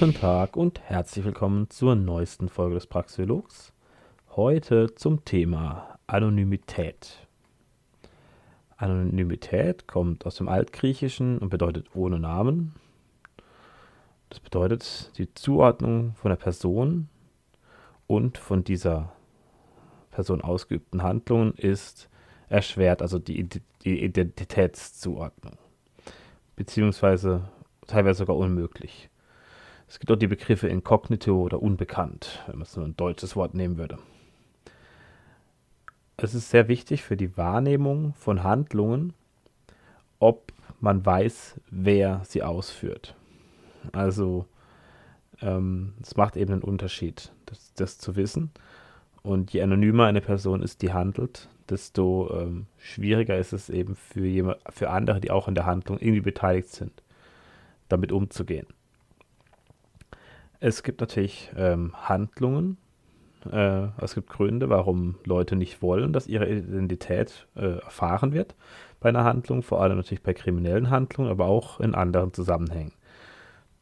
Guten Tag und herzlich willkommen zur neuesten Folge des Praxiologs. Heute zum Thema Anonymität. Anonymität kommt aus dem Altgriechischen und bedeutet ohne Namen. Das bedeutet die Zuordnung von der Person und von dieser Person ausgeübten Handlungen ist erschwert, also die Identitätszuordnung, beziehungsweise teilweise sogar unmöglich. Es gibt auch die Begriffe inkognito oder unbekannt, wenn man so ein deutsches Wort nehmen würde. Es ist sehr wichtig für die Wahrnehmung von Handlungen, ob man weiß, wer sie ausführt. Also ähm, es macht eben einen Unterschied, das, das, zu wissen. Und je anonymer eine Person ist, die handelt, desto ähm, schwieriger ist es eben für, jemand, für andere, die auch in der Handlung irgendwie beteiligt sind, damit umzugehen. Es gibt natürlich ähm, Handlungen, äh, es gibt Gründe, warum Leute nicht wollen, dass ihre Identität äh, erfahren wird bei einer Handlung, vor allem natürlich bei kriminellen Handlungen, aber auch in anderen Zusammenhängen,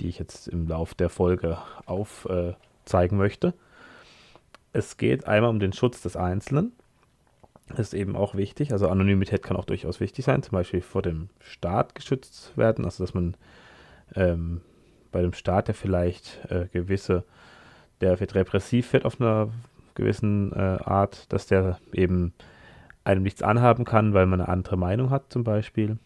die ich jetzt im Laufe der Folge aufzeigen äh, möchte. Es geht einmal um den Schutz des Einzelnen. Das ist eben auch wichtig. Also Anonymität kann auch durchaus wichtig sein, zum Beispiel vor dem Staat geschützt werden, also dass man ähm, bei dem Staat, der vielleicht äh, gewisse, der wird repressiv wird auf einer gewissen äh, Art, dass der eben einem nichts anhaben kann, weil man eine andere Meinung hat zum Beispiel.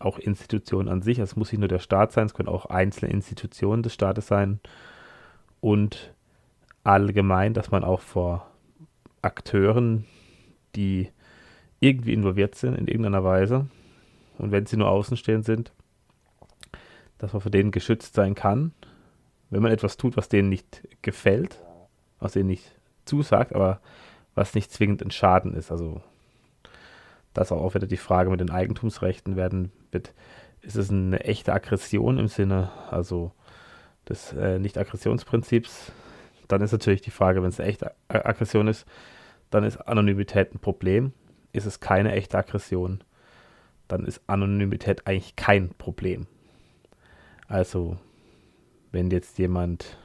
Auch Institutionen an sich, also es muss nicht nur der Staat sein, es können auch einzelne Institutionen des Staates sein. Und allgemein, dass man auch vor Akteuren, die irgendwie involviert sind in irgendeiner Weise, und wenn sie nur außenstehend sind, dass man vor denen geschützt sein kann, wenn man etwas tut, was denen nicht gefällt, was denen nicht zusagt, aber was nicht zwingend ein Schaden ist. Also das auch wieder die Frage mit den Eigentumsrechten werden wird. Ist es eine echte Aggression im Sinne also des äh, Nicht-Aggressionsprinzips? Dann ist natürlich die Frage, wenn es eine echte Aggression ist, dann ist Anonymität ein Problem. Ist es keine echte Aggression, dann ist Anonymität eigentlich kein Problem. Also, wenn jetzt jemand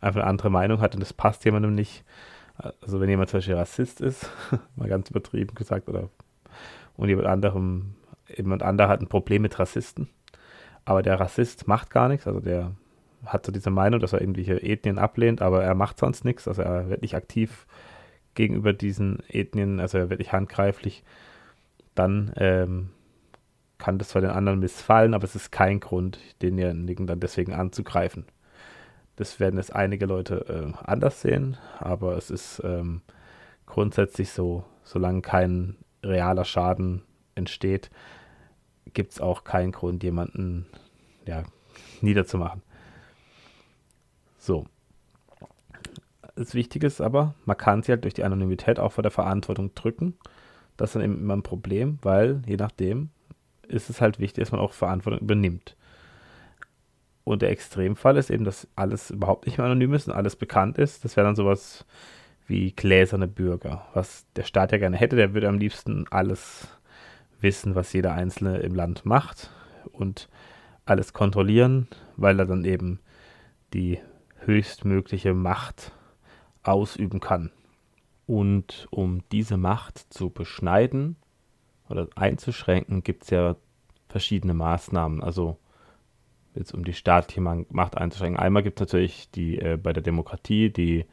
einfach eine andere Meinung hat und das passt jemandem nicht, also wenn jemand zum Beispiel Rassist ist, mal ganz übertrieben gesagt, oder und jemand anderem, jemand anderer hat ein Problem mit Rassisten, aber der Rassist macht gar nichts, also der hat so diese Meinung, dass er irgendwelche Ethnien ablehnt, aber er macht sonst nichts, also er wird nicht aktiv gegenüber diesen Ethnien, also er wird nicht handgreiflich, dann ähm, kann das zwar den anderen missfallen, aber es ist kein Grund, denjenigen dann deswegen anzugreifen. Das werden jetzt einige Leute äh, anders sehen, aber es ist ähm, grundsätzlich so, solange kein realer Schaden entsteht, gibt es auch keinen Grund, jemanden ja, niederzumachen. So. Das Wichtige ist aber, man kann sie halt durch die Anonymität auch vor der Verantwortung drücken. Das ist dann eben immer ein Problem, weil je nachdem, ist es halt wichtig, dass man auch Verantwortung übernimmt. Und der Extremfall ist eben, dass alles überhaupt nicht mehr anonym ist und alles bekannt ist. Das wäre dann sowas wie gläserne Bürger, was der Staat ja gerne hätte. Der würde am liebsten alles wissen, was jeder Einzelne im Land macht und alles kontrollieren, weil er dann eben die höchstmögliche Macht ausüben kann. Und um diese Macht zu beschneiden, oder einzuschränken, gibt es ja verschiedene Maßnahmen. Also jetzt um die staatliche Macht einzuschränken. Einmal gibt es natürlich die äh, bei der Demokratie die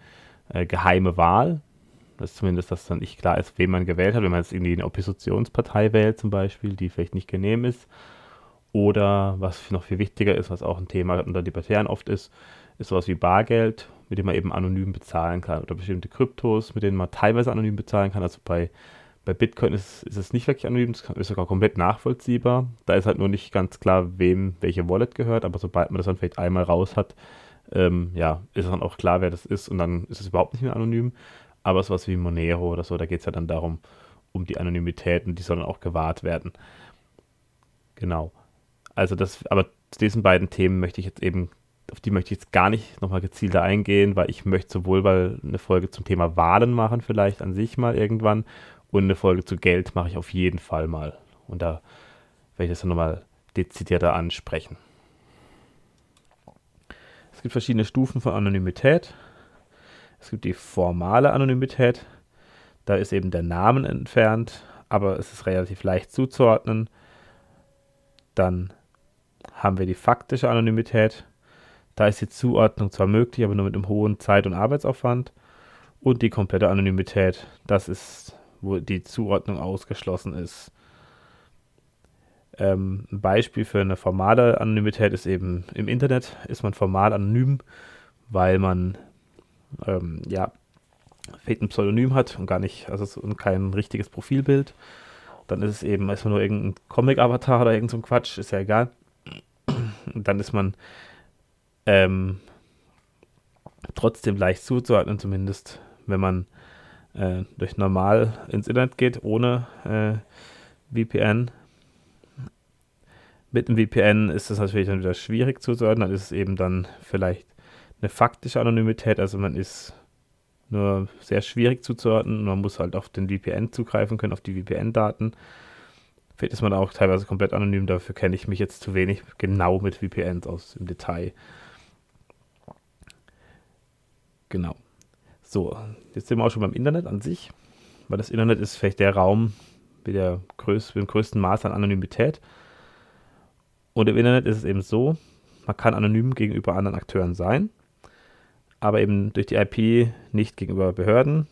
äh, geheime Wahl. Das ist zumindest, dass dann nicht klar ist, wen man gewählt hat. Wenn man jetzt irgendwie eine Oppositionspartei wählt zum Beispiel, die vielleicht nicht genehm ist. Oder was noch viel wichtiger ist, was auch ein Thema unter Debattieren oft ist, ist sowas wie Bargeld, mit dem man eben anonym bezahlen kann. Oder bestimmte Kryptos, mit denen man teilweise anonym bezahlen kann. Also bei bei Bitcoin ist, ist es nicht wirklich anonym, es ist sogar komplett nachvollziehbar. Da ist halt nur nicht ganz klar, wem welche Wallet gehört, aber sobald man das dann vielleicht einmal raus hat, ähm, ja, ist dann auch klar, wer das ist und dann ist es überhaupt nicht mehr anonym. Aber sowas wie Monero oder so, da geht es ja dann darum, um die Anonymität und die sollen auch gewahrt werden. Genau. Also das, aber zu diesen beiden Themen möchte ich jetzt eben, auf die möchte ich jetzt gar nicht nochmal gezielter eingehen, weil ich möchte sowohl mal eine Folge zum Thema Wahlen machen, vielleicht an sich mal irgendwann, und eine Folge zu Geld mache ich auf jeden Fall mal. Und da werde ich das dann nochmal dezidierter ansprechen. Es gibt verschiedene Stufen von Anonymität. Es gibt die formale Anonymität. Da ist eben der Name entfernt, aber es ist relativ leicht zuzuordnen. Dann haben wir die faktische Anonymität. Da ist die Zuordnung zwar möglich, aber nur mit einem hohen Zeit- und Arbeitsaufwand. Und die komplette Anonymität, das ist, wo die Zuordnung ausgeschlossen ist. Ähm, ein Beispiel für eine formale Anonymität ist eben im Internet ist man formal anonym, weil man ähm, ja fehlt ein Pseudonym hat und gar nicht, also und kein richtiges Profilbild. Dann ist es eben erstmal nur irgendein Comic-Avatar oder irgend so Quatsch, ist ja egal. Und dann ist man ähm, trotzdem leicht zuzuordnen, zumindest wenn man äh, durch normal ins Internet geht, ohne äh, VPN. Mit dem VPN ist das natürlich dann wieder schwierig zuzuordnen, dann ist es eben dann vielleicht eine faktische Anonymität, also man ist nur sehr schwierig zuzuordnen. Man muss halt auf den VPN zugreifen können, auf die VPN-Daten. Vielleicht ist man auch teilweise komplett anonym, dafür kenne ich mich jetzt zu wenig genau mit VPNs aus im Detail. Genau. So, jetzt sind wir auch schon beim Internet an sich, weil das Internet ist vielleicht der Raum mit, der größ mit dem größten Maß an Anonymität. Und im Internet ist es eben so, man kann anonym gegenüber anderen Akteuren sein aber eben durch die IP nicht gegenüber Behörden.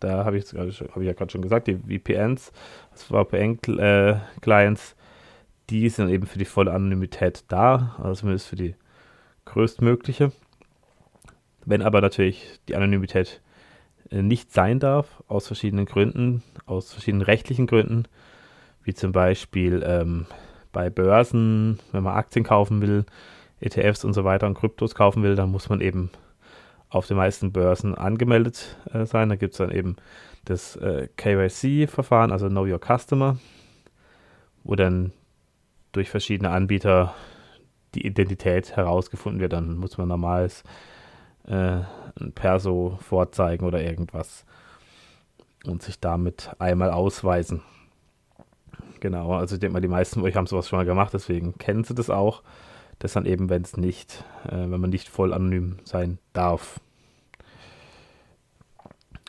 Da habe ich, hab ich ja gerade schon gesagt, die VPNs, also VPN-Clients, die sind eben für die volle Anonymität da, also zumindest für die größtmögliche. Wenn aber natürlich die Anonymität äh, nicht sein darf, aus verschiedenen Gründen, aus verschiedenen rechtlichen Gründen, wie zum Beispiel ähm, bei Börsen, wenn man Aktien kaufen will, ETFs und so weiter und Kryptos kaufen will, dann muss man eben auf den meisten Börsen angemeldet äh, sein. Da gibt es dann eben das äh, KYC-Verfahren, also Know Your Customer, wo dann durch verschiedene Anbieter die Identität herausgefunden wird. Dann muss man normales äh, ein Perso vorzeigen oder irgendwas und sich damit einmal ausweisen. Genau, also ich denke mal, die meisten von euch haben sowas schon mal gemacht, deswegen kennen sie das auch das dann eben, wenn es nicht, äh, wenn man nicht voll anonym sein darf.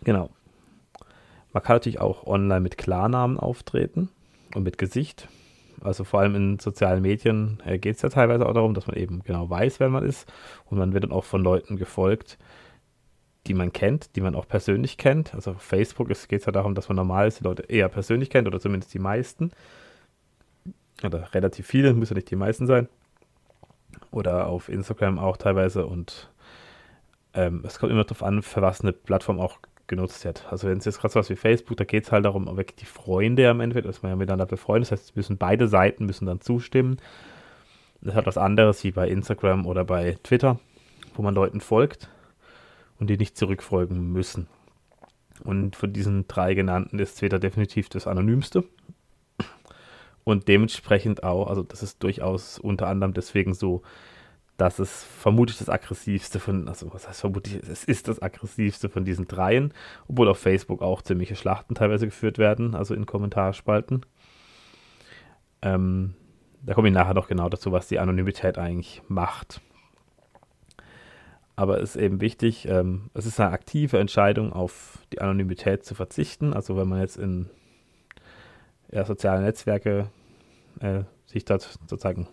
Genau. Man kann natürlich auch online mit Klarnamen auftreten und mit Gesicht. Also vor allem in sozialen Medien äh, geht es ja teilweise auch darum, dass man eben genau weiß, wer man ist. Und man wird dann auch von Leuten gefolgt, die man kennt, die man auch persönlich kennt. Also auf Facebook geht es ja darum, dass man normal die Leute eher persönlich kennt oder zumindest die meisten. Oder relativ viele, müssen ja nicht die meisten sein oder auf Instagram auch teilweise und ähm, es kommt immer darauf an, für was eine Plattform auch genutzt wird. Also wenn es jetzt gerade so was wie Facebook, da geht es halt darum, wirklich die Freunde am Ende, dass man ja miteinander befreundet, das heißt, müssen beide Seiten müssen dann zustimmen. Das hat was anderes wie bei Instagram oder bei Twitter, wo man Leuten folgt und die nicht zurückfolgen müssen. Und von diesen drei genannten ist Twitter definitiv das anonymste. Und dementsprechend auch, also das ist durchaus unter anderem deswegen so, dass es vermutlich das aggressivste von, also was heißt vermutlich, es ist das aggressivste von diesen dreien, obwohl auf Facebook auch ziemliche Schlachten teilweise geführt werden, also in Kommentarspalten. Ähm, da komme ich nachher noch genau dazu, was die Anonymität eigentlich macht. Aber es ist eben wichtig, ähm, es ist eine aktive Entscheidung, auf die Anonymität zu verzichten. Also wenn man jetzt in ja, soziale Netzwerke äh, sich dort sozusagen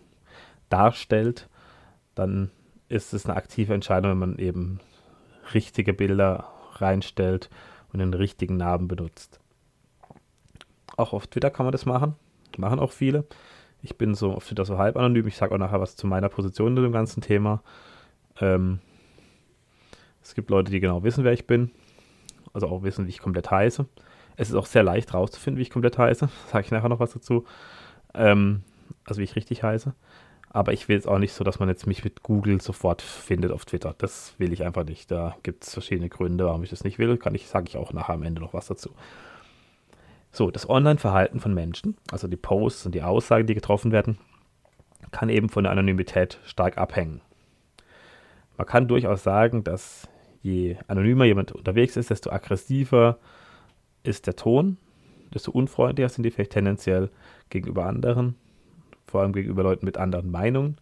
darstellt, dann ist es eine aktive Entscheidung, wenn man eben richtige Bilder reinstellt und den richtigen Namen benutzt. Auch auf Twitter kann man das machen. Machen auch viele. Ich bin so auf Twitter so halb anonym. Ich sage auch nachher was zu meiner Position in dem ganzen Thema. Ähm, es gibt Leute, die genau wissen, wer ich bin. Also auch wissen, wie ich komplett heiße. Es ist auch sehr leicht rauszufinden, wie ich komplett heiße. Sage ich nachher noch was dazu. Ähm, also wie ich richtig heiße. Aber ich will jetzt auch nicht so, dass man jetzt mich mit Google sofort findet auf Twitter. Das will ich einfach nicht. Da gibt es verschiedene Gründe, warum ich das nicht will. Kann ich, sage ich auch nachher am Ende noch was dazu. So, das Online-Verhalten von Menschen, also die Posts und die Aussagen, die getroffen werden, kann eben von der Anonymität stark abhängen. Man kann durchaus sagen, dass je anonymer jemand unterwegs ist, desto aggressiver ist der Ton, desto unfreundlicher sind die vielleicht tendenziell gegenüber anderen, vor allem gegenüber Leuten mit anderen Meinungen.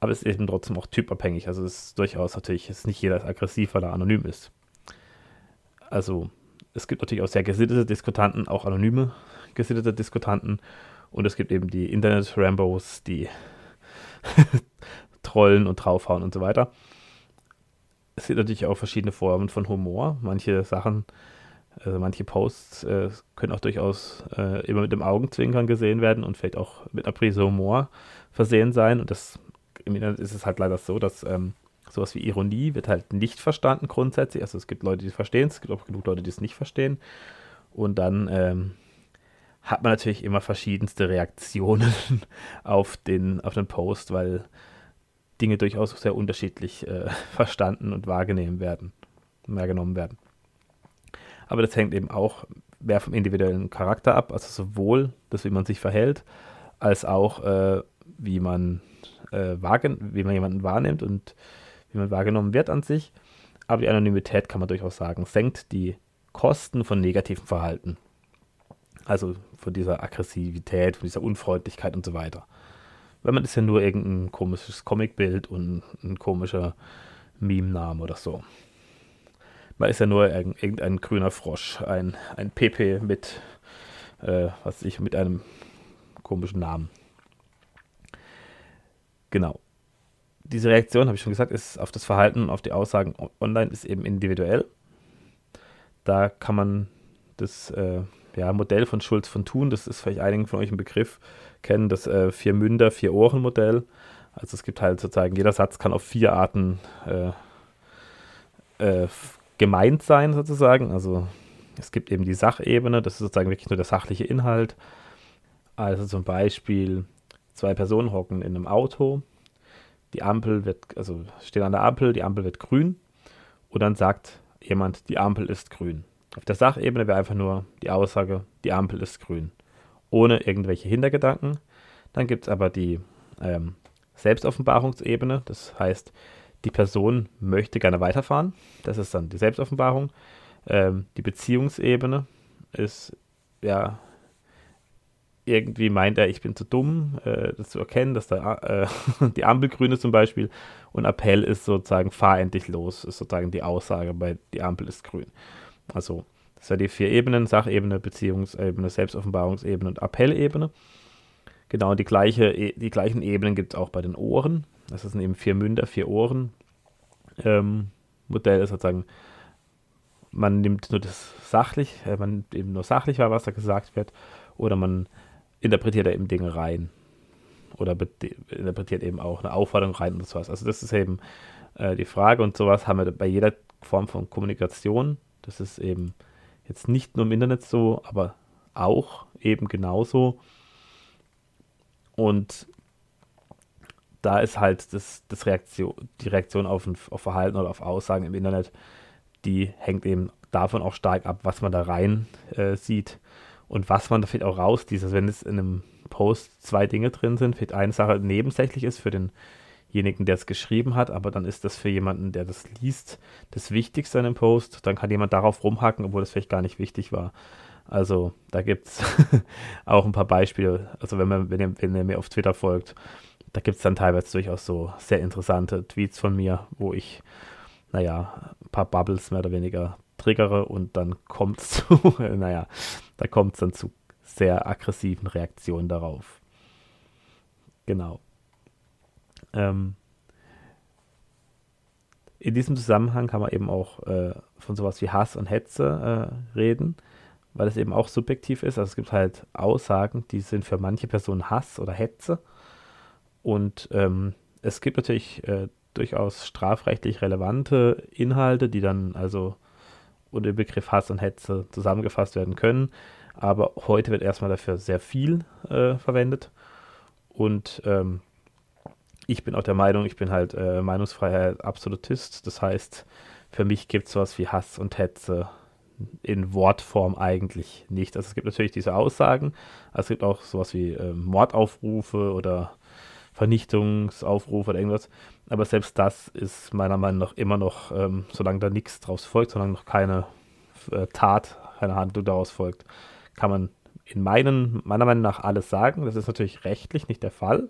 aber es ist eben trotzdem auch typabhängig. Also es ist durchaus natürlich, ist nicht jeder aggressiv, weil er anonym ist. Also es gibt natürlich auch sehr gesittete Diskutanten, auch anonyme gesittete Diskutanten. Und es gibt eben die Internet-Rambos, die trollen und draufhauen und so weiter. Es gibt natürlich auch verschiedene Formen von Humor. Manche Sachen, also manche Posts äh, können auch durchaus äh, immer mit dem Augenzwinkern gesehen werden und vielleicht auch mit einer Prise Humor versehen sein. Und das im Internet ist es halt leider so, dass ähm, sowas wie Ironie wird halt nicht verstanden grundsätzlich. Also es gibt Leute, die es verstehen, es gibt auch genug Leute, die es nicht verstehen. Und dann ähm, hat man natürlich immer verschiedenste Reaktionen auf den, auf den Post, weil Dinge durchaus sehr unterschiedlich äh, verstanden und wahrgenommen werden, wahrgenommen werden. Aber das hängt eben auch mehr vom individuellen Charakter ab, also sowohl das, wie man sich verhält, als auch äh, wie man äh, wie man jemanden wahrnimmt und wie man wahrgenommen wird an sich. Aber die Anonymität kann man durchaus sagen, senkt die Kosten von negativem Verhalten. Also von dieser Aggressivität, von dieser Unfreundlichkeit und so weiter. Weil man ist ja nur irgendein komisches Comicbild und ein komischer Meme-Name oder so. Man ist ja nur irgendein grüner Frosch, ein, ein PP mit, äh, was ich, mit einem komischen Namen. Genau. Diese Reaktion, habe ich schon gesagt, ist auf das Verhalten, auf die Aussagen online ist eben individuell. Da kann man das äh, ja, Modell von Schulz von Thun, das ist vielleicht einigen von euch ein Begriff, kennen, das äh, Vier-Münder, Vier-Ohren-Modell. Also es gibt halt sozusagen, jeder Satz kann auf vier Arten äh, äh, gemeint sein, sozusagen. Also es gibt eben die Sachebene, das ist sozusagen wirklich nur der sachliche Inhalt. Also zum Beispiel, zwei Personen hocken in einem Auto, die Ampel wird, also stehen an der Ampel, die Ampel wird grün und dann sagt jemand, die Ampel ist grün. Auf der Sachebene wäre einfach nur die Aussage, die Ampel ist grün, ohne irgendwelche Hintergedanken. Dann gibt es aber die ähm, Selbstoffenbarungsebene, das heißt, die Person möchte gerne weiterfahren, das ist dann die Selbstoffenbarung. Ähm, die Beziehungsebene ist, ja, irgendwie meint er, ich bin zu dumm, äh, das zu erkennen, dass da äh, die Ampel grün ist zum Beispiel und Appell ist sozusagen, fahr endlich los, ist sozusagen die Aussage bei die Ampel ist grün. Also, das sind die vier Ebenen: Sachebene, Beziehungsebene, Selbstoffenbarungsebene und Appellebene. Genau die, gleiche, e, die gleichen Ebenen gibt es auch bei den Ohren. Das sind eben vier Münder, vier Ohren. Ähm, Modell ist sozusagen, man nimmt nur das sachlich, äh, man nimmt eben nur sachlich wahr, was da gesagt wird, oder man interpretiert da eben Dinge rein. Oder interpretiert eben auch eine Aufforderung rein und sowas. Also das ist eben äh, die Frage und sowas haben wir bei jeder Form von Kommunikation. Das ist eben jetzt nicht nur im Internet so, aber auch eben genauso. Und da ist halt das, das Reaktion, die Reaktion auf, ein, auf Verhalten oder auf Aussagen im Internet, die hängt eben davon auch stark ab, was man da rein äh, sieht und was man da vielleicht auch raus Also wenn es in einem Post zwei Dinge drin sind, vielleicht eine Sache nebensächlich ist für den denjenigen, der es geschrieben hat, aber dann ist das für jemanden, der das liest, das Wichtigste an dem Post. Dann kann jemand darauf rumhacken, obwohl das vielleicht gar nicht wichtig war. Also da gibt es auch ein paar Beispiele. Also wenn, man, wenn, ihr, wenn ihr mir auf Twitter folgt, da gibt es dann teilweise durchaus so sehr interessante Tweets von mir, wo ich, naja, ein paar Bubbles mehr oder weniger triggere und dann kommt es zu, naja, da kommt es dann zu sehr aggressiven Reaktionen darauf. Genau. Ähm, in diesem Zusammenhang kann man eben auch äh, von sowas wie Hass und Hetze äh, reden, weil es eben auch subjektiv ist. Also es gibt halt Aussagen, die sind für manche Personen Hass oder Hetze. Und ähm, es gibt natürlich äh, durchaus strafrechtlich relevante Inhalte, die dann also unter dem Begriff Hass und Hetze zusammengefasst werden können. Aber heute wird erstmal dafür sehr viel äh, verwendet. Und ähm, ich bin auch der Meinung, ich bin halt äh, Meinungsfreiheit Absolutist. Das heißt, für mich gibt es sowas wie Hass und Hetze in Wortform eigentlich nicht. Also es gibt natürlich diese Aussagen, also es gibt auch sowas wie äh, Mordaufrufe oder Vernichtungsaufrufe oder irgendwas. Aber selbst das ist meiner Meinung nach immer noch, ähm, solange da nichts draus folgt, solange noch keine äh, Tat, keine Handlung daraus folgt, kann man in meinen, meiner Meinung nach alles sagen. Das ist natürlich rechtlich nicht der Fall.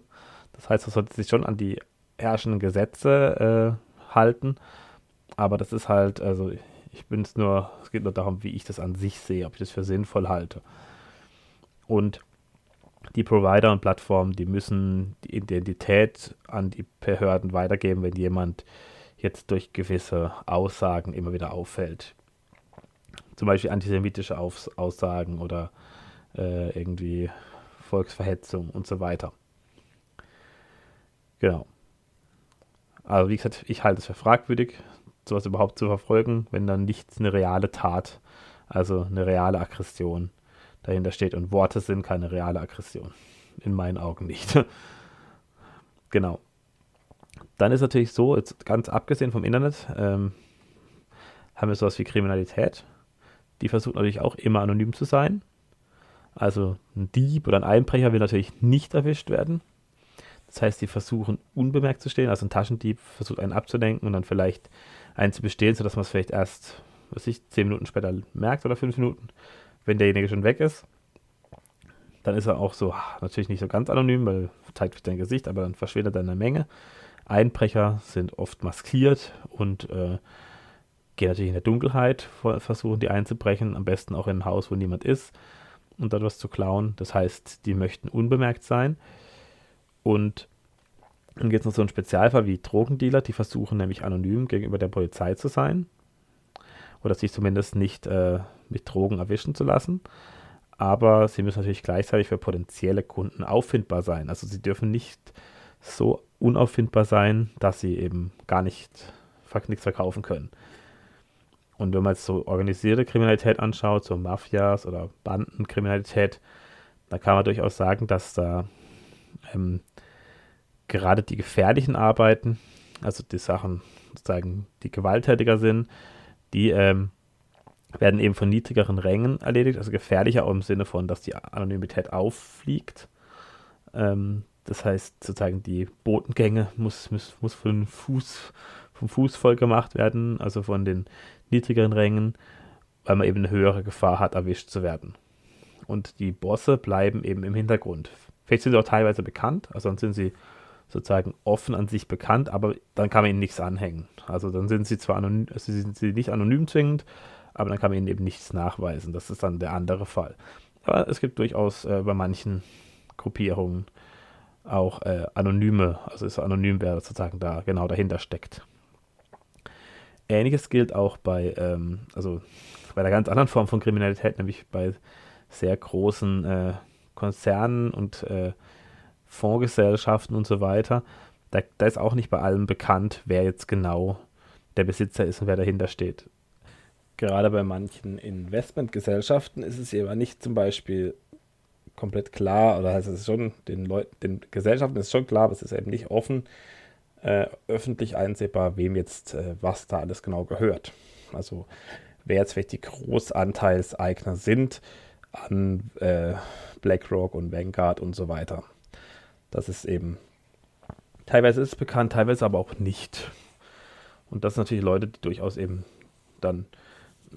Das heißt, man sollte sich schon an die herrschenden Gesetze äh, halten. Aber das ist halt, also ich bin es nur, es geht nur darum, wie ich das an sich sehe, ob ich das für sinnvoll halte. Und die Provider und Plattformen, die müssen die Identität an die Behörden weitergeben, wenn jemand jetzt durch gewisse Aussagen immer wieder auffällt. Zum Beispiel antisemitische Aus Aussagen oder äh, irgendwie Volksverhetzung und so weiter. Genau. Also wie gesagt, ich halte es für fragwürdig, sowas überhaupt zu verfolgen, wenn dann nichts eine reale Tat, also eine reale Aggression dahinter steht. Und Worte sind keine reale Aggression. In meinen Augen nicht. genau. Dann ist natürlich so, jetzt ganz abgesehen vom Internet, ähm, haben wir sowas wie Kriminalität. Die versucht natürlich auch immer anonym zu sein. Also ein Dieb oder ein Einbrecher will natürlich nicht erwischt werden. Das heißt, die versuchen unbemerkt zu stehen. Also ein Taschendieb versucht einen abzulenken und dann vielleicht einen zu bestehlen, sodass man es vielleicht erst, was ich, zehn Minuten später merkt oder fünf Minuten wenn derjenige schon weg ist, dann ist er auch so, natürlich nicht so ganz anonym, weil zeigt sich dein Gesicht, aber dann verschwindet er in der Menge. Einbrecher sind oft maskiert und äh, gehen natürlich in der Dunkelheit, versuchen die einzubrechen, am besten auch in ein Haus, wo niemand ist und dort was zu klauen. Das heißt, die möchten unbemerkt sein. Und dann gibt es noch so einen Spezialfall wie Drogendealer, die versuchen nämlich anonym gegenüber der Polizei zu sein oder sich zumindest nicht äh, mit Drogen erwischen zu lassen. Aber sie müssen natürlich gleichzeitig für potenzielle Kunden auffindbar sein. Also sie dürfen nicht so unauffindbar sein, dass sie eben gar nicht nichts verkaufen können. Und wenn man jetzt so organisierte Kriminalität anschaut, so Mafias oder Bandenkriminalität, da kann man durchaus sagen, dass da ähm, gerade die gefährlichen Arbeiten, also die Sachen sozusagen, die gewalttätiger sind, die ähm, werden eben von niedrigeren Rängen erledigt, also gefährlicher auch im Sinne von, dass die Anonymität auffliegt. Ähm, das heißt, sozusagen die Botengänge muss, muss, muss von Fuß, vom Fuß voll gemacht werden, also von den niedrigeren Rängen, weil man eben eine höhere Gefahr hat, erwischt zu werden. Und die Bosse bleiben eben im Hintergrund. Vielleicht sind sie auch teilweise bekannt, also dann sind sie sozusagen offen an sich bekannt, aber dann kann man ihnen nichts anhängen. Also dann sind sie zwar anonym, also sind sie nicht anonym zwingend, aber dann kann man ihnen eben nichts nachweisen. Das ist dann der andere Fall. Aber es gibt durchaus äh, bei manchen Gruppierungen auch äh, anonyme, also ist anonym, wer sozusagen da genau dahinter steckt. Ähnliches gilt auch bei, ähm, also bei einer ganz anderen Form von Kriminalität, nämlich bei sehr großen äh, Konzernen und äh, Fondsgesellschaften und so weiter. Da, da ist auch nicht bei allem bekannt, wer jetzt genau der Besitzer ist und wer dahinter steht. Gerade bei manchen Investmentgesellschaften ist es aber nicht zum Beispiel komplett klar, oder heißt es schon, den Leuten, den Gesellschaften ist schon klar, aber es ist eben nicht offen, äh, öffentlich einsehbar, wem jetzt äh, was da alles genau gehört. Also wer jetzt vielleicht die Großanteilseigner sind an äh, BlackRock und Vanguard und so weiter. Das ist eben, teilweise ist es bekannt, teilweise aber auch nicht. Und das sind natürlich Leute, die durchaus eben dann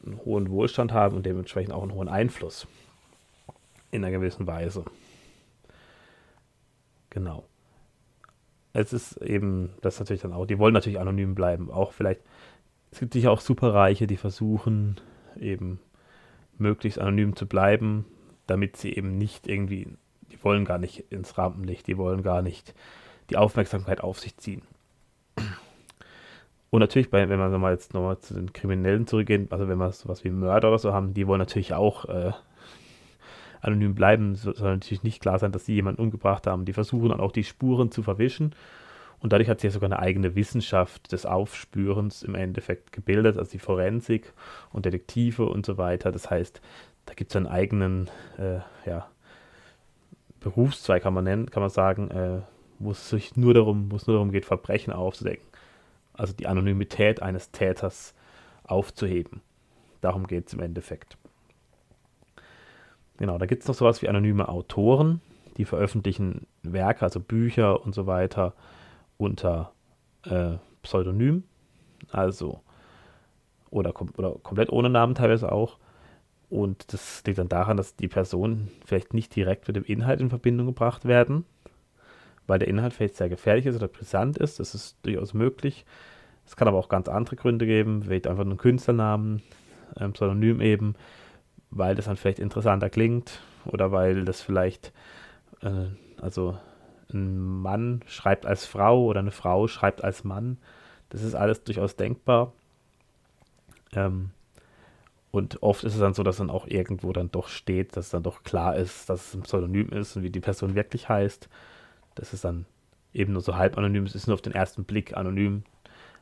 einen hohen Wohlstand haben und dementsprechend auch einen hohen Einfluss. In einer gewissen Weise. Genau. Es ist eben, das natürlich dann auch, die wollen natürlich anonym bleiben. Auch vielleicht, es gibt sicher auch Superreiche, die versuchen eben möglichst anonym zu bleiben, damit sie eben nicht irgendwie die wollen gar nicht ins Rampenlicht, die wollen gar nicht die Aufmerksamkeit auf sich ziehen. Und natürlich, bei, wenn wir mal jetzt nochmal zu den Kriminellen zurückgehen, also wenn wir sowas wie Mörder oder so haben, die wollen natürlich auch äh, anonym bleiben, soll natürlich nicht klar sein, dass sie jemanden umgebracht haben. Die versuchen dann auch die Spuren zu verwischen. Und dadurch hat sich ja sogar eine eigene Wissenschaft des Aufspürens im Endeffekt gebildet, also die Forensik und Detektive und so weiter. Das heißt, da gibt es einen eigenen äh, ja, Berufszweig kann man nennen, kann man sagen, äh, wo es sich nur darum, wo es nur darum geht, Verbrechen aufzudecken. Also die Anonymität eines Täters aufzuheben. Darum geht es im Endeffekt. Genau, da gibt es noch sowas wie anonyme Autoren, die veröffentlichen Werke, also Bücher und so weiter unter äh, Pseudonym. Also, oder, kom oder komplett ohne Namen teilweise auch. Und das liegt dann daran, dass die Personen vielleicht nicht direkt mit dem Inhalt in Verbindung gebracht werden, weil der Inhalt vielleicht sehr gefährlich ist oder brisant ist. Das ist durchaus möglich. Es kann aber auch ganz andere Gründe geben, vielleicht einfach einen Künstlernamen, ähm, Pseudonym eben, weil das dann vielleicht interessanter klingt oder weil das vielleicht, äh, also ein Mann schreibt als Frau oder eine Frau schreibt als Mann. Das ist alles durchaus denkbar. Ähm, und oft ist es dann so, dass dann auch irgendwo dann doch steht, dass dann doch klar ist, dass es ein Pseudonym ist und wie die Person wirklich heißt. Das ist dann eben nur so halb anonym, es ist nur auf den ersten Blick anonym.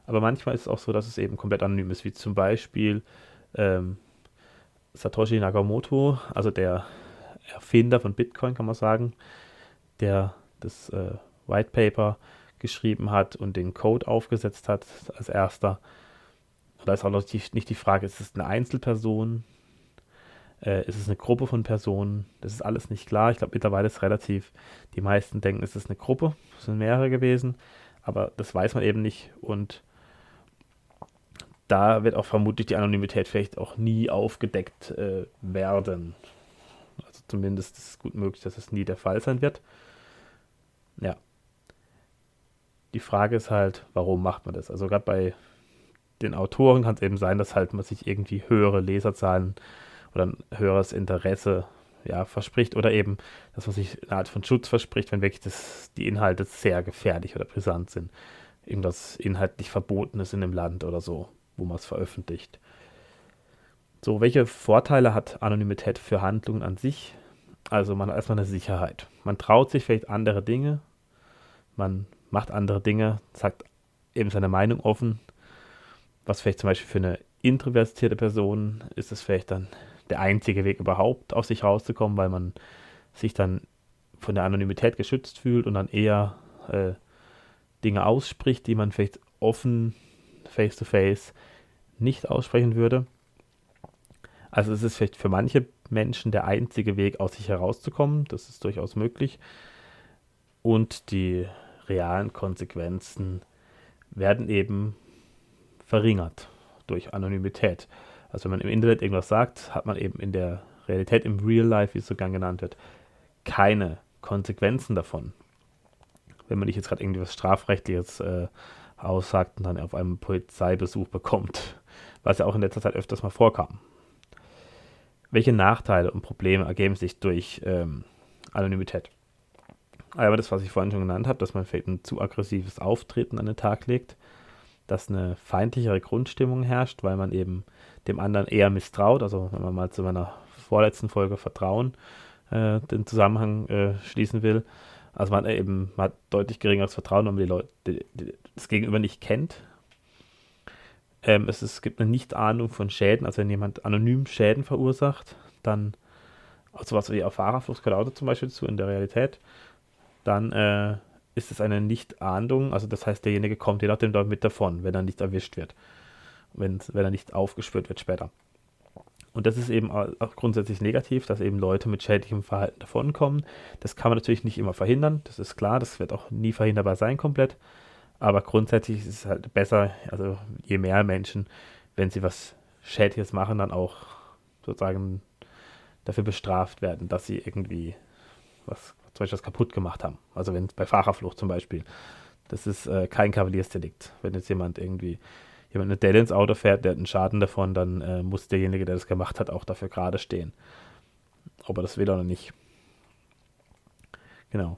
Aber manchmal ist es auch so, dass es eben komplett anonym ist, wie zum Beispiel ähm, Satoshi Nakamoto, also der Erfinder von Bitcoin, kann man sagen, der das äh, White Paper geschrieben hat und den Code aufgesetzt hat als erster. Da ist auch noch die, nicht die Frage, ist es eine Einzelperson? Äh, ist es eine Gruppe von Personen? Das ist alles nicht klar. Ich glaube, mittlerweile ist relativ, die meisten denken, es ist eine Gruppe, es sind mehrere gewesen, aber das weiß man eben nicht und da wird auch vermutlich die Anonymität vielleicht auch nie aufgedeckt äh, werden. Also zumindest ist es gut möglich, dass es nie der Fall sein wird. Ja. Die Frage ist halt, warum macht man das? Also gerade bei den Autoren kann es eben sein, dass halt man sich irgendwie höhere Leserzahlen oder ein höheres Interesse ja, verspricht oder eben, dass man sich eine Art von Schutz verspricht, wenn wirklich das, die Inhalte sehr gefährlich oder brisant sind. Irgendwas inhaltlich Verbotenes in dem Land oder so, wo man es veröffentlicht. So, welche Vorteile hat Anonymität für Handlungen an sich? Also man hat erstmal eine Sicherheit. Man traut sich vielleicht andere Dinge, man macht andere Dinge, sagt eben seine Meinung offen, was vielleicht zum Beispiel für eine introvertierte Person ist es vielleicht dann der einzige Weg überhaupt, aus sich rauszukommen, weil man sich dann von der Anonymität geschützt fühlt und dann eher äh, Dinge ausspricht, die man vielleicht offen face-to-face -face nicht aussprechen würde. Also es ist vielleicht für manche Menschen der einzige Weg, aus sich herauszukommen. Das ist durchaus möglich. Und die realen Konsequenzen werden eben verringert durch Anonymität. Also wenn man im Internet irgendwas sagt, hat man eben in der Realität, im Real Life, wie es so gern genannt wird, keine Konsequenzen davon. Wenn man nicht jetzt gerade irgendwas Strafrechtliches äh, aussagt und dann auf einem Polizeibesuch bekommt, was ja auch in letzter Zeit öfters mal vorkam. Welche Nachteile und Probleme ergeben sich durch ähm, Anonymität? Aber das, was ich vorhin schon genannt habe, dass man vielleicht ein zu aggressives Auftreten an den Tag legt, dass eine feindlichere Grundstimmung herrscht, weil man eben dem anderen eher misstraut. Also wenn man mal zu meiner vorletzten Folge Vertrauen äh, den Zusammenhang äh, schließen will. Also man eben man hat deutlich geringeres Vertrauen, wenn man die Leute, die, die, das Gegenüber nicht kennt. Ähm, es, es gibt eine Nichtahnung von Schäden, also wenn jemand anonym Schäden verursacht, dann also was wie auf Fahrerflucht auch zum Beispiel zu in der Realität, dann äh, ist es eine Nicht-Ahndung. Also das heißt, derjenige kommt je nachdem damit davon, wenn er nicht erwischt wird. Wenn, wenn er nicht aufgespürt wird später. Und das ist eben auch grundsätzlich negativ, dass eben Leute mit schädlichem Verhalten davonkommen. Das kann man natürlich nicht immer verhindern, das ist klar, das wird auch nie verhinderbar sein komplett. Aber grundsätzlich ist es halt besser, also je mehr Menschen, wenn sie was Schädliches machen, dann auch sozusagen dafür bestraft werden, dass sie irgendwie was zum Beispiel das kaputt gemacht haben. Also wenn bei Fahrerflucht zum Beispiel. Das ist äh, kein Kavaliersdelikt. Wenn jetzt jemand irgendwie jemand eine Delle ins Auto fährt, der hat einen Schaden davon, dann äh, muss derjenige, der das gemacht hat, auch dafür gerade stehen. Ob er das will oder nicht. Genau.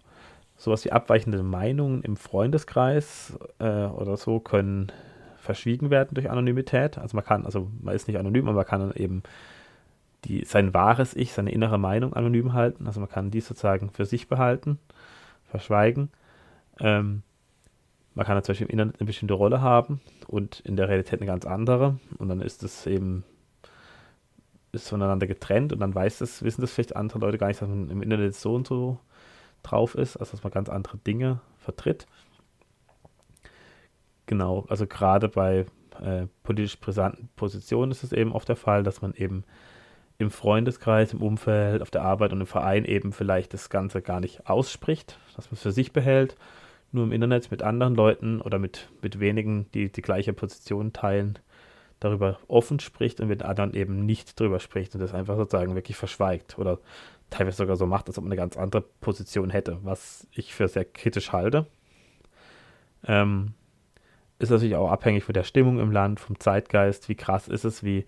Sowas wie abweichende Meinungen im Freundeskreis äh, oder so können verschwiegen werden durch Anonymität. Also man kann, also man ist nicht anonym, aber man kann dann eben die, sein wahres Ich, seine innere Meinung anonym halten. Also man kann dies sozusagen für sich behalten, verschweigen. Ähm, man kann Beispiel im Internet eine bestimmte Rolle haben und in der Realität eine ganz andere. Und dann ist es eben ist voneinander getrennt und dann weiß das, wissen das vielleicht andere Leute gar nicht, dass man im Internet so und so drauf ist, also dass man ganz andere Dinge vertritt. Genau, also gerade bei äh, politisch brisanten Positionen ist es eben oft der Fall, dass man eben im Freundeskreis, im Umfeld, auf der Arbeit und im Verein eben vielleicht das Ganze gar nicht ausspricht, dass man es für sich behält, nur im Internet mit anderen Leuten oder mit, mit wenigen, die die gleiche Position teilen, darüber offen spricht und mit anderen eben nicht darüber spricht und das einfach sozusagen wirklich verschweigt oder teilweise sogar so macht, als ob man eine ganz andere Position hätte, was ich für sehr kritisch halte. Ähm, ist natürlich auch abhängig von der Stimmung im Land, vom Zeitgeist, wie krass ist es, wie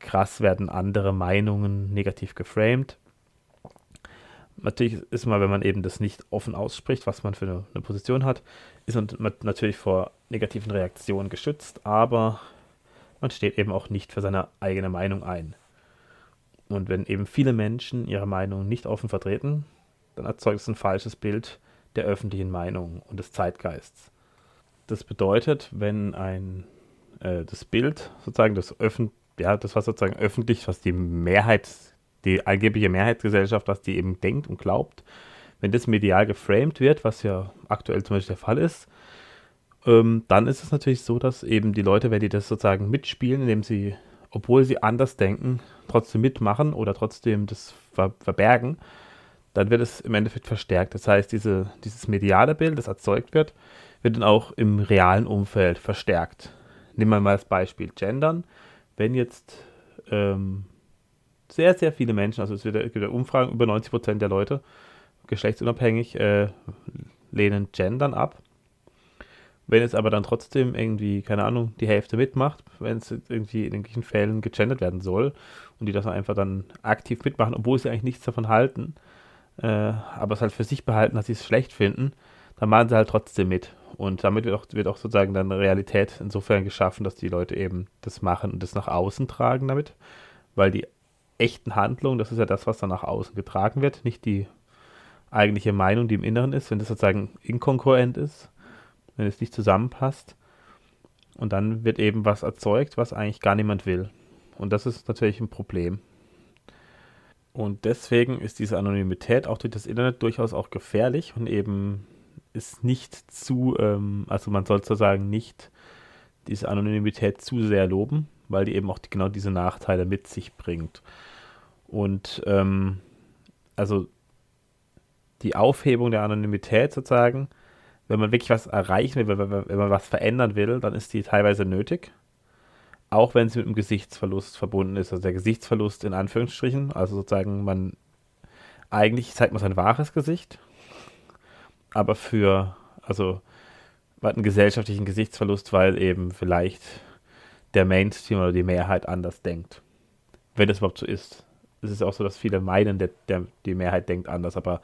krass werden andere Meinungen negativ geframed. Natürlich ist man, wenn man eben das nicht offen ausspricht, was man für eine, eine Position hat, ist man natürlich vor negativen Reaktionen geschützt, aber man steht eben auch nicht für seine eigene Meinung ein. Und wenn eben viele Menschen ihre Meinung nicht offen vertreten, dann erzeugt es ein falsches Bild der öffentlichen Meinung und des Zeitgeists. Das bedeutet, wenn ein äh, das Bild sozusagen das öffn ja, das was sozusagen öffentlich, was die Mehrheit, die angebliche Mehrheitsgesellschaft, was die eben denkt und glaubt, wenn das medial geframed wird, was ja aktuell zum Beispiel der Fall ist, ähm, dann ist es natürlich so, dass eben die Leute, wenn die das sozusagen mitspielen, indem sie, obwohl sie anders denken, trotzdem mitmachen oder trotzdem das ver verbergen, dann wird es im Endeffekt verstärkt. Das heißt, diese, dieses mediale Bild, das erzeugt wird, wird dann auch im realen Umfeld verstärkt. Nehmen wir mal das Beispiel Gendern. Wenn jetzt ähm, sehr, sehr viele Menschen, also es wird, gibt ja Umfragen, über 90 Prozent der Leute, geschlechtsunabhängig, äh, lehnen Gendern ab. Wenn es aber dann trotzdem irgendwie, keine Ahnung, die Hälfte mitmacht, wenn es irgendwie in irgendwelchen Fällen gegendert werden soll und die das einfach dann aktiv mitmachen, obwohl sie eigentlich nichts davon halten, äh, aber es halt für sich behalten, dass sie es schlecht finden, dann machen sie halt trotzdem mit. Und damit wird auch, wird auch sozusagen dann Realität insofern geschaffen, dass die Leute eben das machen und das nach außen tragen damit, weil die echten Handlungen, das ist ja das, was dann nach außen getragen wird, nicht die eigentliche Meinung, die im Inneren ist, wenn das sozusagen inkongruent ist, wenn es nicht zusammenpasst. Und dann wird eben was erzeugt, was eigentlich gar niemand will. Und das ist natürlich ein Problem. Und deswegen ist diese Anonymität auch durch das Internet durchaus auch gefährlich und eben ist nicht zu, ähm, also man soll sozusagen nicht diese Anonymität zu sehr loben, weil die eben auch die, genau diese Nachteile mit sich bringt. Und ähm, also die Aufhebung der Anonymität sozusagen wenn man wirklich was erreichen will, wenn, wenn man was verändern will, dann ist die teilweise nötig. Auch wenn sie mit einem Gesichtsverlust verbunden ist. Also der Gesichtsverlust in Anführungsstrichen. Also sozusagen, man eigentlich zeigt man sein wahres Gesicht. Aber für, also hat einen gesellschaftlichen Gesichtsverlust, weil eben vielleicht der Mainstream oder die Mehrheit anders denkt. Wenn das überhaupt so ist. Es ist auch so, dass viele meinen, der, der, die Mehrheit denkt anders, aber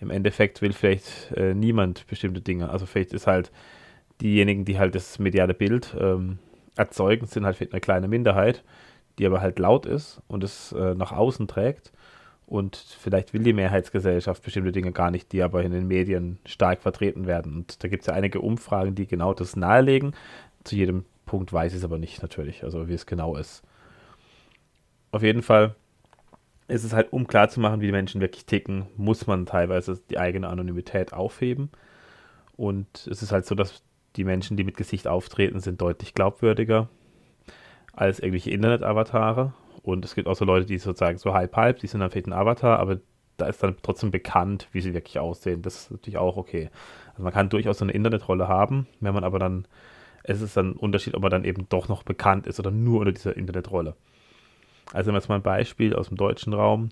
im Endeffekt will vielleicht äh, niemand bestimmte Dinge. Also vielleicht ist halt diejenigen, die halt das mediale Bild ähm, erzeugen, sind halt vielleicht eine kleine Minderheit, die aber halt laut ist und es äh, nach außen trägt. Und vielleicht will die Mehrheitsgesellschaft bestimmte Dinge gar nicht, die aber in den Medien stark vertreten werden. Und da gibt es ja einige Umfragen, die genau das nahelegen. Zu jedem Punkt weiß ich es aber nicht natürlich, also wie es genau ist. Auf jeden Fall ist es halt, um klarzumachen, wie die Menschen wirklich ticken, muss man teilweise die eigene Anonymität aufheben. Und es ist halt so, dass die Menschen, die mit Gesicht auftreten, sind deutlich glaubwürdiger als irgendwelche Internet-Avatare. Und es gibt auch so Leute, die sozusagen so halb-halb, die sind dann vielleicht ein Avatar, aber da ist dann trotzdem bekannt, wie sie wirklich aussehen. Das ist natürlich auch okay. Also man kann durchaus so eine Internetrolle haben, wenn man aber dann, es ist dann ein Unterschied, ob man dann eben doch noch bekannt ist oder nur unter dieser Internetrolle. Also jetzt mal ein Beispiel aus dem deutschen Raum.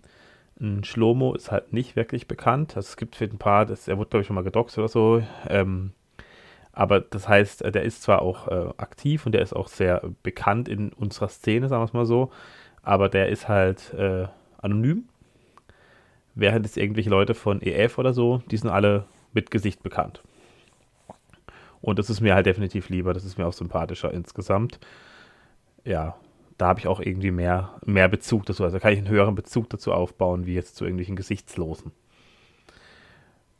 Ein Schlomo ist halt nicht wirklich bekannt. Also es gibt für ein paar, das, er wurde glaube ich schon mal gedoxt oder so. Ähm, aber das heißt, äh, der ist zwar auch äh, aktiv und der ist auch sehr bekannt in unserer Szene, sagen wir es mal so. Aber der ist halt äh, anonym. Während es irgendwelche Leute von EF oder so, die sind alle mit Gesicht bekannt. Und das ist mir halt definitiv lieber, das ist mir auch sympathischer insgesamt. Ja, da habe ich auch irgendwie mehr, mehr Bezug dazu. Also kann ich einen höheren Bezug dazu aufbauen, wie jetzt zu irgendwelchen Gesichtslosen.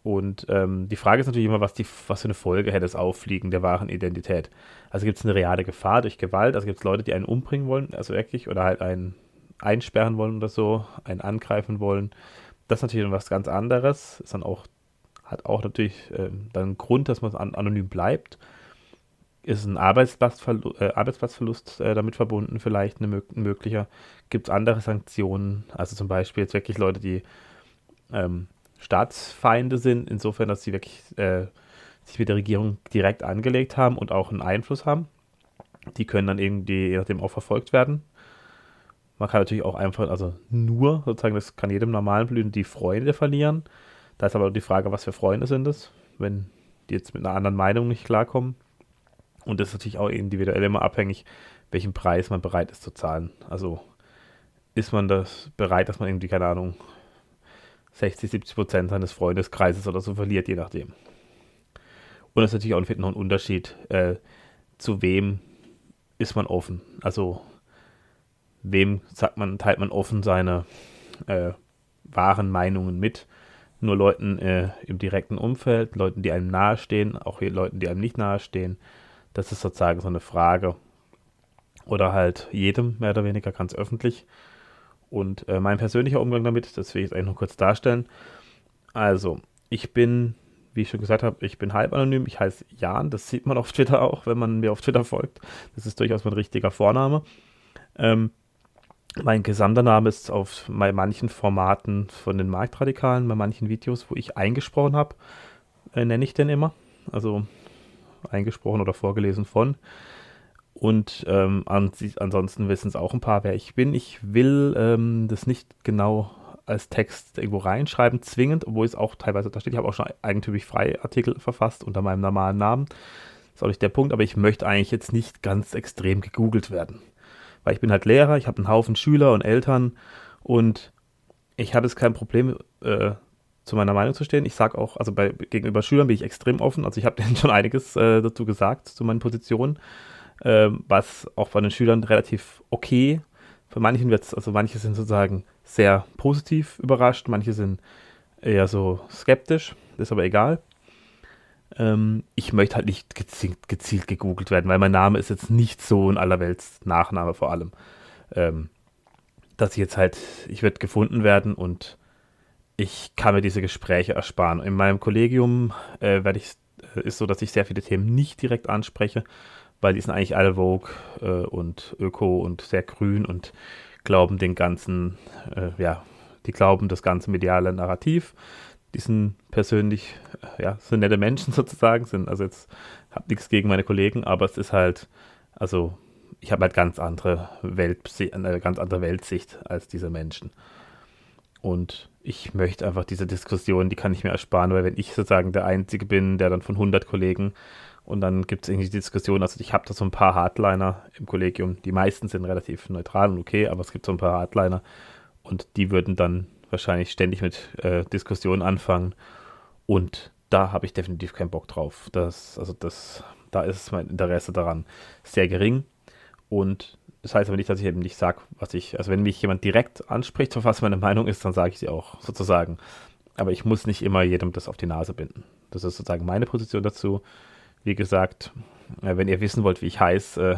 Und ähm, die Frage ist natürlich immer, was, die, was für eine Folge hätte es Auffliegen der wahren Identität. Also gibt es eine reale Gefahr durch Gewalt, also gibt es Leute, die einen umbringen wollen, also wirklich, oder halt einen einsperren wollen oder so, einen angreifen wollen. Das ist natürlich was ganz anderes. Ist dann auch, hat auch natürlich ähm, dann einen Grund, dass man an, anonym bleibt ist ein Arbeitsplatzverlust, äh, Arbeitsplatzverlust äh, damit verbunden, vielleicht eine, ein möglicher. Gibt es andere Sanktionen, also zum Beispiel jetzt wirklich Leute, die ähm, Staatsfeinde sind, insofern, dass sie wirklich äh, sich mit der Regierung direkt angelegt haben und auch einen Einfluss haben. Die können dann irgendwie je nachdem auch verfolgt werden. Man kann natürlich auch einfach, also nur sozusagen, das kann jedem normalen Blüten die Freunde verlieren. Da ist aber die Frage, was für Freunde sind es, wenn die jetzt mit einer anderen Meinung nicht klarkommen. Und das ist natürlich auch individuell immer abhängig, welchen Preis man bereit ist zu zahlen. Also ist man das bereit, dass man irgendwie, keine Ahnung, 60, 70 Prozent seines Freundeskreises oder so verliert, je nachdem. Und das ist natürlich auch noch ein Unterschied, äh, zu wem ist man offen. Also wem sagt man, teilt man offen seine äh, wahren Meinungen mit. Nur Leuten äh, im direkten Umfeld, Leuten, die einem nahestehen, auch Leuten, die einem nicht nahestehen. Das ist sozusagen so eine Frage. Oder halt jedem, mehr oder weniger ganz öffentlich. Und äh, mein persönlicher Umgang damit, das will ich jetzt eigentlich noch kurz darstellen. Also, ich bin, wie ich schon gesagt habe, ich bin halb anonym. Ich heiße Jan, das sieht man auf Twitter auch, wenn man mir auf Twitter folgt. Das ist durchaus mein richtiger Vorname. Ähm, mein gesamter Name ist auf bei manchen Formaten von den Marktradikalen, bei manchen Videos, wo ich eingesprochen habe, äh, nenne ich den immer. Also eingesprochen oder vorgelesen von. Und ähm, an, ansonsten wissen es auch ein paar, wer ich bin. Ich will ähm, das nicht genau als Text irgendwo reinschreiben, zwingend, obwohl es auch teilweise da steht. Ich habe auch schon eigentümlich frei Artikel verfasst unter meinem normalen Namen. Das ist auch nicht der Punkt, aber ich möchte eigentlich jetzt nicht ganz extrem gegoogelt werden. Weil ich bin halt Lehrer, ich habe einen Haufen Schüler und Eltern und ich habe jetzt kein Problem, äh, zu meiner Meinung zu stehen. Ich sage auch, also bei, gegenüber Schülern bin ich extrem offen. Also ich habe denen schon einiges äh, dazu gesagt, zu meinen Positionen, äh, was auch bei den Schülern relativ okay. Für manchen wird es, also manche sind sozusagen sehr positiv überrascht, manche sind eher so skeptisch, ist aber egal. Ähm, ich möchte halt nicht gezielt, gezielt, gegoogelt werden, weil mein Name ist jetzt nicht so ein allerwelts Nachname vor allem. Ähm, dass ich jetzt halt, ich werde gefunden werden und ich kann mir diese Gespräche ersparen. In meinem Kollegium äh, werde ich, äh, ist so, dass ich sehr viele Themen nicht direkt anspreche, weil die sind eigentlich alle Vogue äh, und Öko und sehr grün und glauben den ganzen, äh, ja, die glauben das ganze mediale Narrativ. Die sind persönlich, ja, sind nette Menschen sozusagen, sind, also jetzt habe nichts gegen meine Kollegen, aber es ist halt, also ich habe halt ganz andere Welt, eine ganz andere Weltsicht als diese Menschen. Und ich möchte einfach diese Diskussion, die kann ich mir ersparen, weil wenn ich sozusagen der Einzige bin, der dann von 100 Kollegen und dann gibt es irgendwie die Diskussion, also ich habe da so ein paar Hardliner im Kollegium, die meisten sind relativ neutral und okay, aber es gibt so ein paar Hardliner und die würden dann wahrscheinlich ständig mit äh, Diskussionen anfangen und da habe ich definitiv keinen Bock drauf. Das, also das, da ist mein Interesse daran sehr gering und das heißt aber nicht, dass ich eben nicht sage, was ich, also wenn mich jemand direkt anspricht, was meine Meinung ist, dann sage ich sie auch sozusagen. Aber ich muss nicht immer jedem das auf die Nase binden. Das ist sozusagen meine Position dazu. Wie gesagt, äh, wenn ihr wissen wollt, wie ich heiße, äh,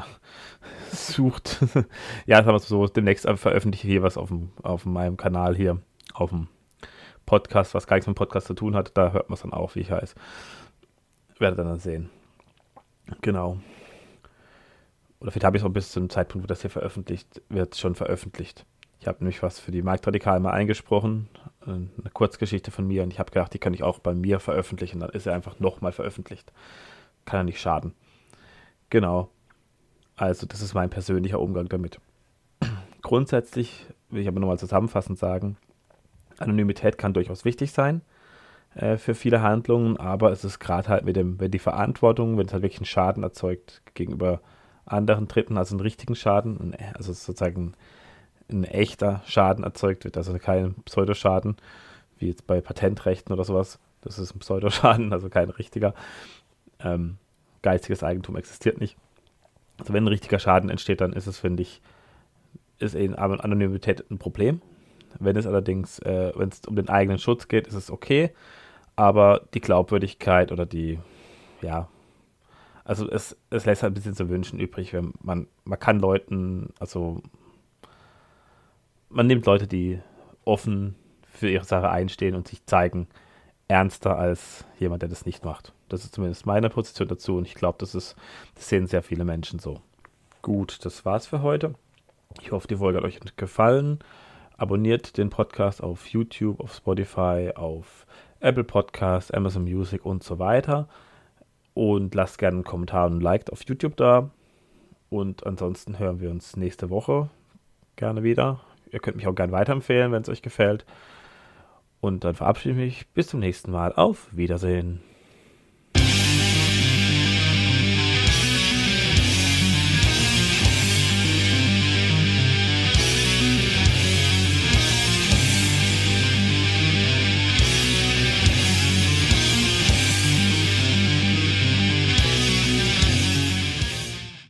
sucht. ja, sagen wir so, demnächst veröffentliche ich hier was auf, dem, auf meinem Kanal hier, auf dem Podcast, was gar nichts mit dem Podcast zu tun hat. Da hört man es dann auch, wie ich heiße. Werdet ihr dann sehen. Genau oder vielleicht habe ich es auch bis zum Zeitpunkt, wo das hier veröffentlicht wird, schon veröffentlicht. Ich habe nämlich was für die Marktradikal mal eingesprochen, äh, eine Kurzgeschichte von mir und ich habe gedacht, die kann ich auch bei mir veröffentlichen. Dann ist er einfach nochmal veröffentlicht. Kann ja nicht schaden. Genau. Also, das ist mein persönlicher Umgang damit. Grundsätzlich will ich aber nochmal zusammenfassend sagen, Anonymität kann durchaus wichtig sein äh, für viele Handlungen, aber es ist gerade halt mit dem, wenn die Verantwortung, wenn es halt wirklich einen Schaden erzeugt gegenüber anderen Dritten, also einen richtigen Schaden, also sozusagen ein echter Schaden erzeugt wird, also kein Pseudoschaden, wie jetzt bei Patentrechten oder sowas. Das ist ein Pseudoschaden, also kein richtiger. Ähm, geistiges Eigentum existiert nicht. Also wenn ein richtiger Schaden entsteht, dann ist es, finde ich, ist eben Anonymität ein Problem. Wenn es allerdings, äh, wenn es um den eigenen Schutz geht, ist es okay. Aber die Glaubwürdigkeit oder die, ja, also es, es lässt halt ein bisschen zu wünschen übrig, wenn man, man kann Leuten, also man nimmt Leute, die offen für ihre Sache einstehen und sich zeigen, ernster als jemand, der das nicht macht. Das ist zumindest meine Position dazu und ich glaube, das das sehen sehr viele Menschen so. Gut, das war's für heute. Ich hoffe, die Folge hat euch gefallen. Abonniert den Podcast auf YouTube, auf Spotify, auf Apple Podcasts, Amazon Music und so weiter. Und lasst gerne einen Kommentar und ein Like auf YouTube da. Und ansonsten hören wir uns nächste Woche gerne wieder. Ihr könnt mich auch gerne weiterempfehlen, wenn es euch gefällt. Und dann verabschiede ich mich. Bis zum nächsten Mal. Auf Wiedersehen.